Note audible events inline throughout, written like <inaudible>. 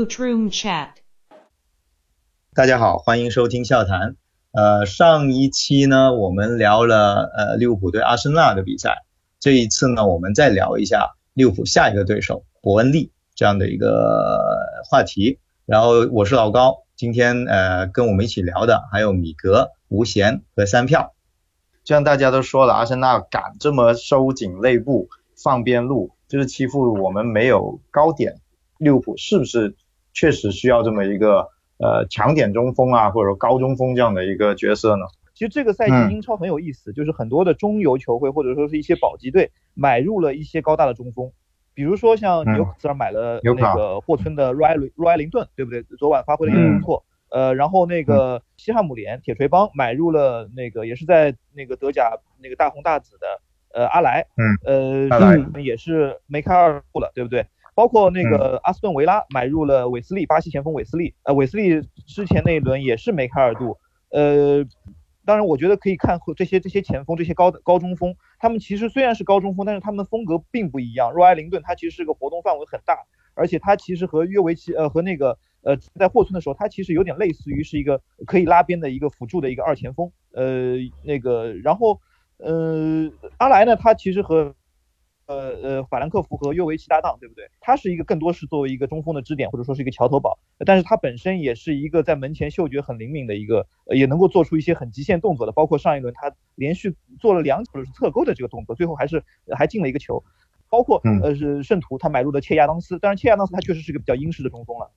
Boot Room Chat。大家好，欢迎收听笑谈。呃，上一期呢，我们聊了呃利物浦对阿森纳的比赛。这一次呢，我们再聊一下利物浦下一个对手伯恩利这样的一个话题。然后我是老高，今天呃跟我们一起聊的还有米格、吴贤和三票。就像大家都说了，阿森纳敢这么收紧内部、放边路，就是欺负我们没有高点。利物浦是不是确实需要这么一个？呃，强点中锋啊，或者说高中锋这样的一个角色呢？其实这个赛季英超很有意思，就是很多的中游球会或者说是一些保级队买入了一些高大的中锋，比如说像纽卡斯尔买了那个霍村的 Roy Roy 林顿，对不对？昨晚发挥的也不错。呃，然后那个西汉姆联铁锤帮买入了那个也是在那个德甲那个大红大紫的呃阿莱，嗯，呃，也是梅开二度了，对不对？包括那个阿斯顿维拉买入了韦斯利，巴西前锋韦斯利，呃，韦斯利之前那一轮也是梅开二度，呃，当然我觉得可以看这些这些前锋，这些高高中锋，他们其实虽然是高中锋，但是他们的风格并不一样。若埃林顿他其实是个活动范围很大，而且他其实和约维奇，呃，和那个呃在霍村的时候，他其实有点类似于是一个可以拉边的一个辅助的一个二前锋，呃，那个然后呃阿莱呢，他其实和呃呃，法兰克福和约维奇搭档，对不对？他是一个更多是作为一个中锋的支点，或者说是一个桥头堡，但是他本身也是一个在门前嗅觉很灵敏的一个，也能够做出一些很极限动作的，包括上一轮他连续做了两球是侧勾的这个动作，最后还是还进了一个球。包括呃是圣徒他买入的切亚当斯，当然切亚当斯他确实是个比较英式的中锋了，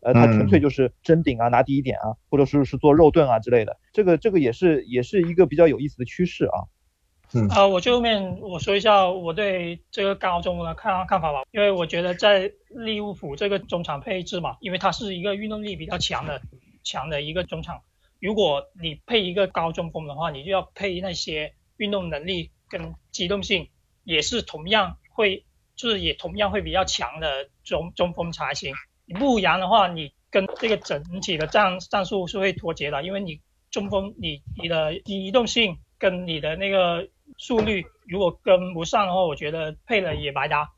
呃他纯粹就是争顶啊，拿第一点啊，或者是是做肉盾啊之类的，这个这个也是也是一个比较有意思的趋势啊。啊，我就后面我说一下我对这个高中的看看法吧，因为我觉得在利物浦这个中场配置嘛，因为它是一个运动力比较强的强的一个中场，如果你配一个高中锋的话，你就要配那些运动能力跟机动性也是同样会，就是也同样会比较强的中中锋才行，不然的话，你跟这个整体的战战术是会脱节的，因为你中锋你你的移动性跟你的那个。速率如果跟不上的话，我觉得配了也白搭。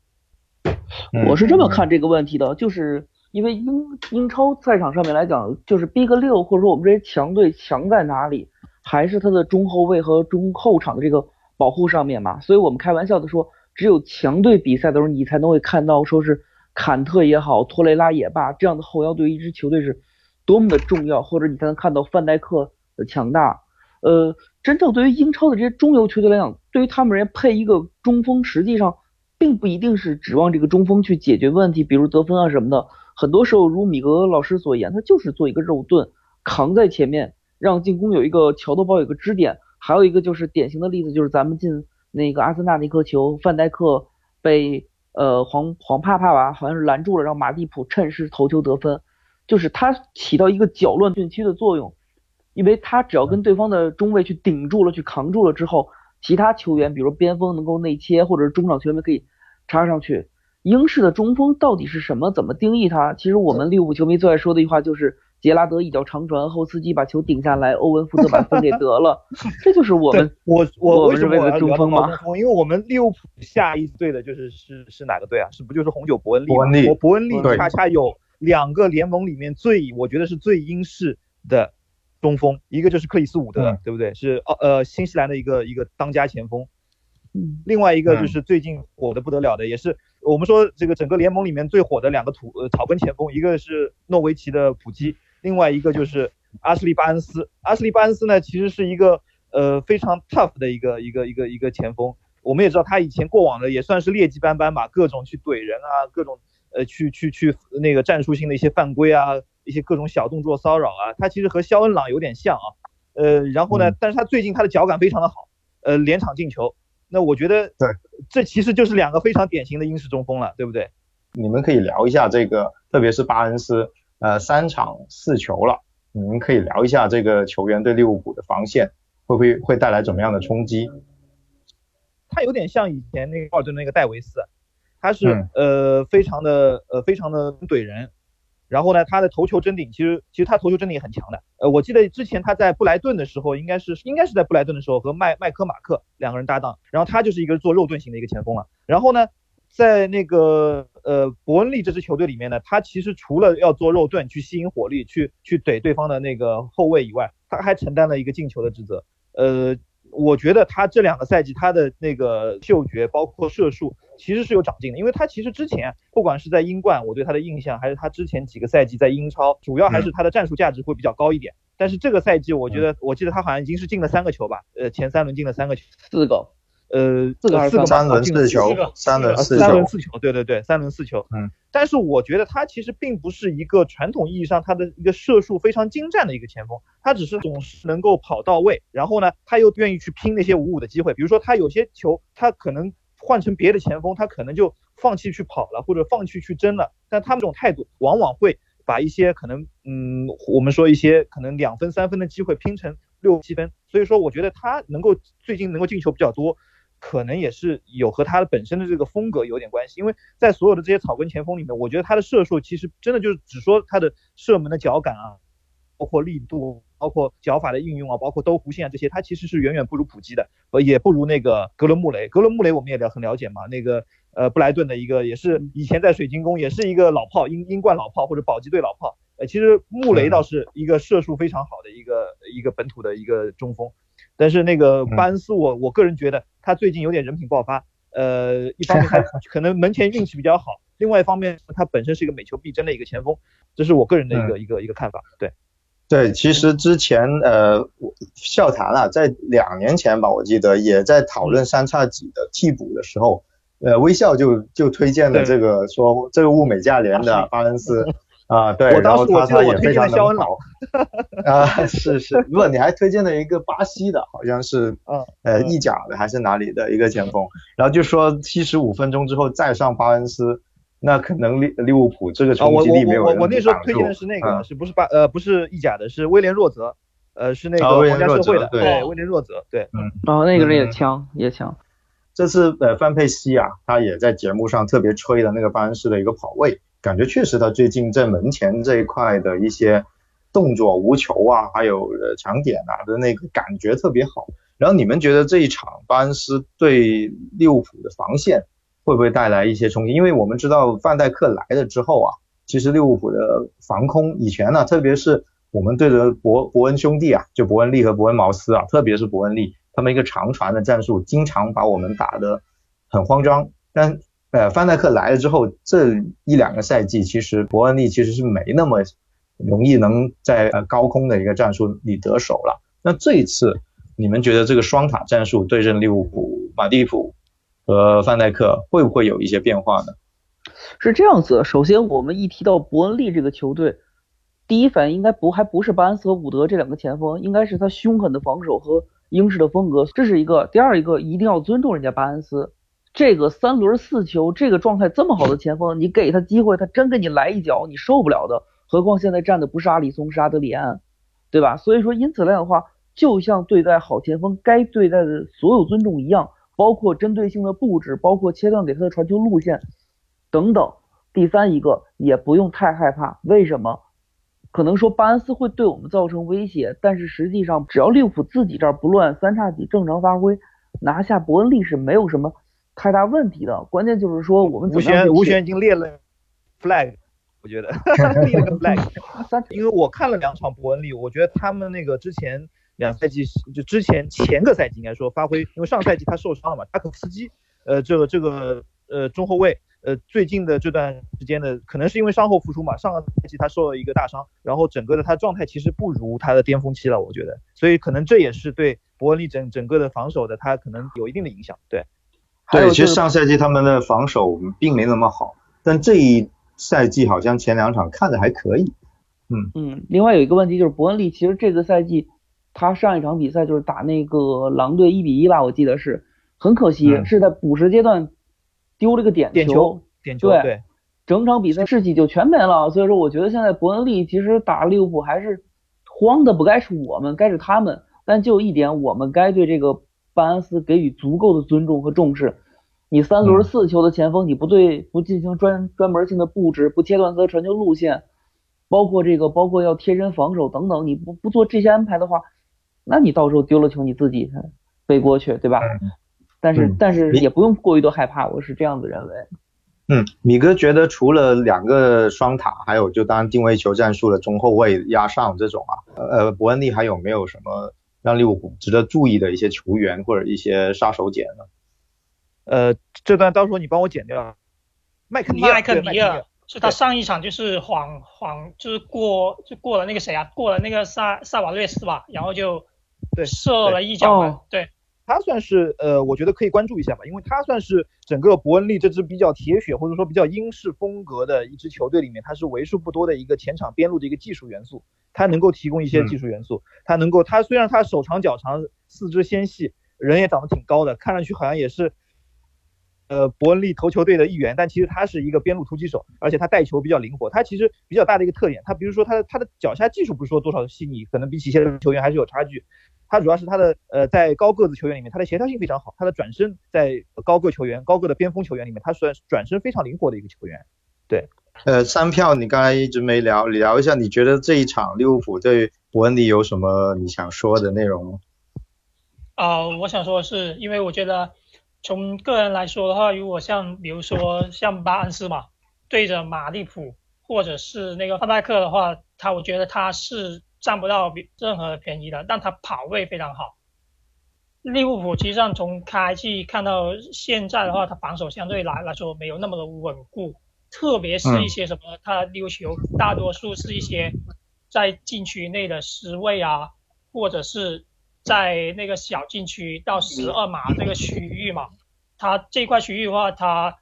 我是这么看这个问题的，就是因为英英超赛场上面来讲，就是 Big 六或者说我们这些强队强在哪里，还是他的中后卫和中后场的这个保护上面嘛。所以我们开玩笑的说，只有强队比赛的时候，你才能会看到说是坎特也好，托雷拉也罢，这样的后腰对于一支球队是多么的重要，或者你才能看到范戴克的强大。呃，真正对于英超的这些中游球队来讲，对于他们而言，配一个中锋，实际上并不一定是指望这个中锋去解决问题，比如得分啊什么的。很多时候，如米格老师所言，他就是做一个肉盾，扛在前面，让进攻有一个桥头堡，有个支点。还有一个就是典型的例子，就是咱们进那个阿森纳那颗球，范戴克被呃黄黄帕帕吧，好像是拦住了，让马蒂普趁势头球得分，就是他起到一个搅乱禁区的作用。因为他只要跟对方的中卫去顶住了，去扛住了之后，其他球员，比如边锋能够内切，或者是中场球员可以插上去。英式的中锋到底是什么？怎么定义它？其实我们利物浦球迷最爱说的一句话就是杰拉德一脚长传，后司机把球顶下来，欧文负责把分给得了。<laughs> 这就是我们我我为什么要中锋吗？因为我们利物浦下一队的就是是是哪个队啊？是不就是红酒伯恩利？伯恩利，伯恩利恰恰有两个联盟里面最我觉得是最英式的。中锋一个就是克里斯伍德，对不对？是哦呃新西兰的一个一个当家前锋。嗯，另外一个就是最近火的不得了的，也是我们说这个整个联盟里面最火的两个土呃草根前锋，一个是诺维奇的普基，另外一个就是阿什利巴恩斯。阿什利巴恩斯呢，其实是一个呃非常 tough 的一个一个一个一个前锋。我们也知道他以前过往的也算是劣迹斑斑吧，各种去怼人啊，各种呃去去去那个战术性的一些犯规啊。一些各种小动作骚扰啊，他其实和肖恩朗有点像啊，呃，然后呢，但是他最近他的脚感非常的好，呃，连场进球，那我觉得对，这其实就是两个非常典型的英式中锋了，对不对？你们可以聊一下这个，特别是巴恩斯，呃，三场四球了，你们可以聊一下这个球员对利物浦的防线会不会会带来怎么样的冲击？他有点像以前那个奥尔顿那个戴维斯，他是呃非常的呃非常的怼人。然后呢，他的头球争顶，其实其实他头球争顶也很强的。呃，我记得之前他在布莱顿的时候，应该是应该是在布莱顿的时候和麦麦科马克两个人搭档，然后他就是一个做肉盾型的一个前锋了。然后呢，在那个呃伯恩利这支球队里面呢，他其实除了要做肉盾去吸引火力，去去怼对方的那个后卫以外，他还承担了一个进球的职责。呃，我觉得他这两个赛季他的那个嗅觉包括射术其实是有长进的，因为他其实之前不管是在英冠，我对他的印象还是他之前几个赛季在英超，主要还是他的战术价值会比较高一点。但是这个赛季我觉得，我记得他好像已经是进了三个球吧，呃，前三轮进了三个球，四个。呃，四个四个三轮四球，三轮四球，三轮四球，对对对，三轮四球。嗯，但是我觉得他其实并不是一个传统意义上他的一个射术非常精湛的一个前锋，他只是总是能够跑到位，然后呢，他又愿意去拼那些五五的机会，比如说他有些球，他可能换成别的前锋，他可能就放弃去跑了，或者放弃去争了，但他们这种态度往往会把一些可能，嗯，我们说一些可能两分三分的机会拼成六七分，所以说我觉得他能够最近能够进球比较多。可能也是有和他的本身的这个风格有点关系，因为在所有的这些草根前锋里面，我觉得他的射术其实真的就是只说他的射门的脚感啊，包括力度，包括脚法的运用啊，包括兜弧线啊这些，他其实是远远不如普基的，呃，也不如那个格伦穆雷。格伦穆雷我们也了很了解嘛，那个呃布莱顿的一个也是以前在水晶宫也是一个老炮，英英冠老炮或者保级队老炮。呃，其实穆雷倒是一个射术非常好的一个一个本土的一个中锋。但是那个巴恩斯，我我个人觉得他最近有点人品爆发。呃，一方面他 <laughs> 可能门前运气比较好，另外一方面他本身是一个每球必争的一个前锋，这是我个人的一个一个一个看法。对，对，其实之前呃我笑谈啊，在两年前吧，我记得也在讨论三叉戟的替补的时候，呃，微笑就就推荐了这个说这个物美价廉的巴恩斯。啊，对，然后他他也非常能跑，<laughs> <laughs> 啊，是是，不，你还推荐了一个巴西的，好像是，呃，意甲的还是哪里的一个前锋，然后就说七十五分钟之后再上巴恩斯，那可能利利物浦这个冲击力没有我我我那时候推荐的是那个，是不是巴呃不是意甲的，是威廉若泽，呃是那个皇家社会的，对，威廉若泽，对，嗯，然后那个人也强也强，这次呃范佩西啊，他也在节目上特别吹了那个巴恩斯的一个跑位。感觉确实，他最近在门前这一块的一些动作、无球啊，还有呃抢点啊的那个感觉特别好。然后你们觉得这一场巴恩斯对利物浦的防线会不会带来一些冲击？因为我们知道范戴克来了之后啊，其实利物浦的防空以前呢，特别是我们对着伯伯恩兄弟啊，就伯恩利和伯恩茅斯啊，特别是伯恩利，他们一个长传的战术，经常把我们打得很慌张。但呃，范戴克来了之后，这一两个赛季，其实伯恩利其实是没那么容易能在呃高空的一个战术里得手了。那这一次，你们觉得这个双塔战术对阵利物浦，马蒂普和范戴克会不会有一些变化呢？是这样子，首先我们一提到伯恩利这个球队，第一反应应该不还不是巴恩斯和伍德这两个前锋，应该是他凶狠的防守和英式的风格，这是一个。第二一个，一定要尊重人家巴恩斯。这个三轮四球，这个状态这么好的前锋，你给他机会，他真给你来一脚，你受不了的。何况现在站的不是阿里松，是阿德里安，对吧？所以说，因此来讲的话，就像对待好前锋该对待的所有尊重一样，包括针对性的布置，包括切断给他的传球路线等等。第三一个，也不用太害怕，为什么？可能说巴恩斯会对我们造成威胁，但是实际上，只要利物浦自己这儿不乱，三叉戟正常发挥，拿下伯恩利是没有什么。太大问题的，关键就是说我们吴璇吴璇已经列了 flag，我觉得 <laughs> 立了个 flag，<laughs> 因为我看了两场伯恩利，我觉得他们那个之前两赛季就之前前个赛季应该说发挥，因为上赛季他受伤了嘛，塔可夫斯基，呃这个这个呃中后卫，呃最近的这段时间的可能是因为伤后复出嘛，上个赛季他受了一个大伤，然后整个的他状态其实不如他的巅峰期了，我觉得，所以可能这也是对伯恩利整整个的防守的他可能有一定的影响，对。对，其实上赛季他们的防守并没那么好，但这一赛季好像前两场看着还可以。嗯嗯，另外有一个问题就是伯恩利，其实这个赛季他上一场比赛就是打那个狼队一比一吧，我记得是很可惜是在补时阶段丢了个点球，点球对，整场比赛士气就全没了。所以说我觉得现在伯恩利其实打利物浦还是慌的不该是我们，该是他们。但就一点，我们该对这个。巴恩斯给予足够的尊重和重视，你三轮四球的前锋，你不对不进行专专门性的布置，不切断他的传球路线，包括这个包括要贴身防守等等，你不不做这些安排的话，那你到时候丢了球你自己背锅去，对吧？但是但是也不用过于的害怕，我是这样子认为。嗯，米哥觉得除了两个双塔，还有就当定位球战术的中后卫压上这种啊，呃，伯恩利还有没有什么让利物浦值得注意的一些球员或者一些杀手锏呢？呃，这段到时候你帮我剪掉。麦克尼尔，麦克尼尔是他上一场就是晃晃，就是过就过了那个谁啊，过了那个萨萨瓦略斯吧，然后就射了一脚，对。他算是呃，我觉得可以关注一下吧，因为他算是整个伯恩利这支比较铁血或者说比较英式风格的一支球队里面，他是为数不多的一个前场边路的一个技术元素，他能够提供一些技术元素，他能够他虽然他手长脚长，四肢纤细，人也长得挺高的，看上去好像也是呃伯恩利头球队的一员，但其实他是一个边路突击手，而且他带球比较灵活，他其实比较大的一个特点，他比如说他的他的脚下技术不是说多少细腻，可能比起一些球员还是有差距。他主要是他的呃，在高个子球员里面，他的协调性非常好，他的转身在高个球员、高个的边锋球员里面，他算转身非常灵活的一个球员。对，呃，三票你刚才一直没聊，聊一下，你觉得这一场利物浦对伯恩利有什么你想说的内容吗？啊，我想说的是，因为我觉得从个人来说的话，如果像比如说像巴恩斯嘛，对着马利普或者是那个范戴克的话，他我觉得他是。占不到比任何便宜的，但他跑位非常好。利物浦其实上从开季看到现在的话，他防守相对来来说没有那么的稳固，特别是一些什么，他丢球大多数是一些在禁区内的失位啊，或者是在那个小禁区到十二码这个区域嘛，他这块区域的话，他。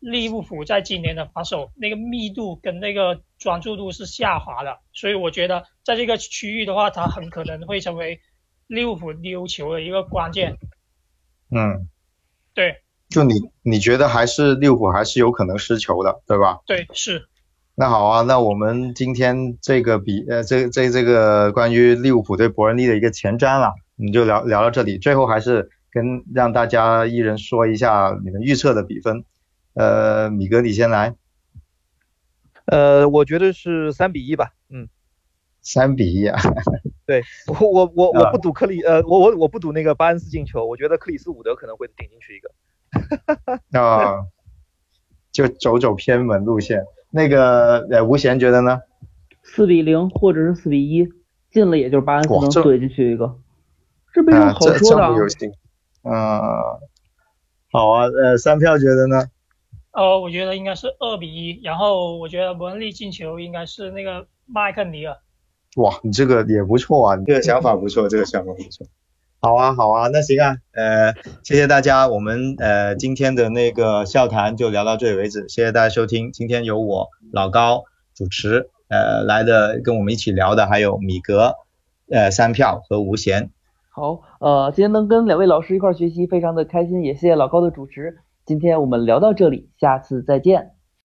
利物浦在今年的防守那个密度跟那个专注度是下滑的，所以我觉得在这个区域的话，他很可能会成为利物浦丢球的一个关键。嗯，对。就你你觉得还是利物浦还是有可能失球的，对吧？对，是。那好啊，那我们今天这个比呃这这这个关于利物浦对伯恩利的一个前瞻了，我们就聊聊到这里。最后还是跟让大家一人说一下你们预测的比分。呃，米哥，你先来。呃，我觉得是三比一吧。嗯，三比一啊。<laughs> 对，我我我我不赌克里，呃，我我我不赌那个巴恩斯进球，我觉得克里斯伍德可能会顶进去一个。<laughs> 啊，就走走偏门路线。那个呃，吴贤觉得呢？四比零或者是四比一，进了也就是巴恩斯能怼进去一个，这没什么好说的。嗯，好啊，呃，三票觉得呢？呃，我觉得应该是二比一，然后我觉得伯恩利进球应该是那个麦克尼尔。哇，你这个也不错啊，你这个想法不错，这个想法不错。好啊，好啊，那行啊，呃，谢谢大家，我们呃今天的那个笑谈就聊到这里为止，谢谢大家收听。今天由我老高主持，呃来的跟我们一起聊的还有米格，呃三票和吴贤。好，呃今天能跟两位老师一块学习，非常的开心，也谢谢老高的主持。今天我们聊到这里，下次再见。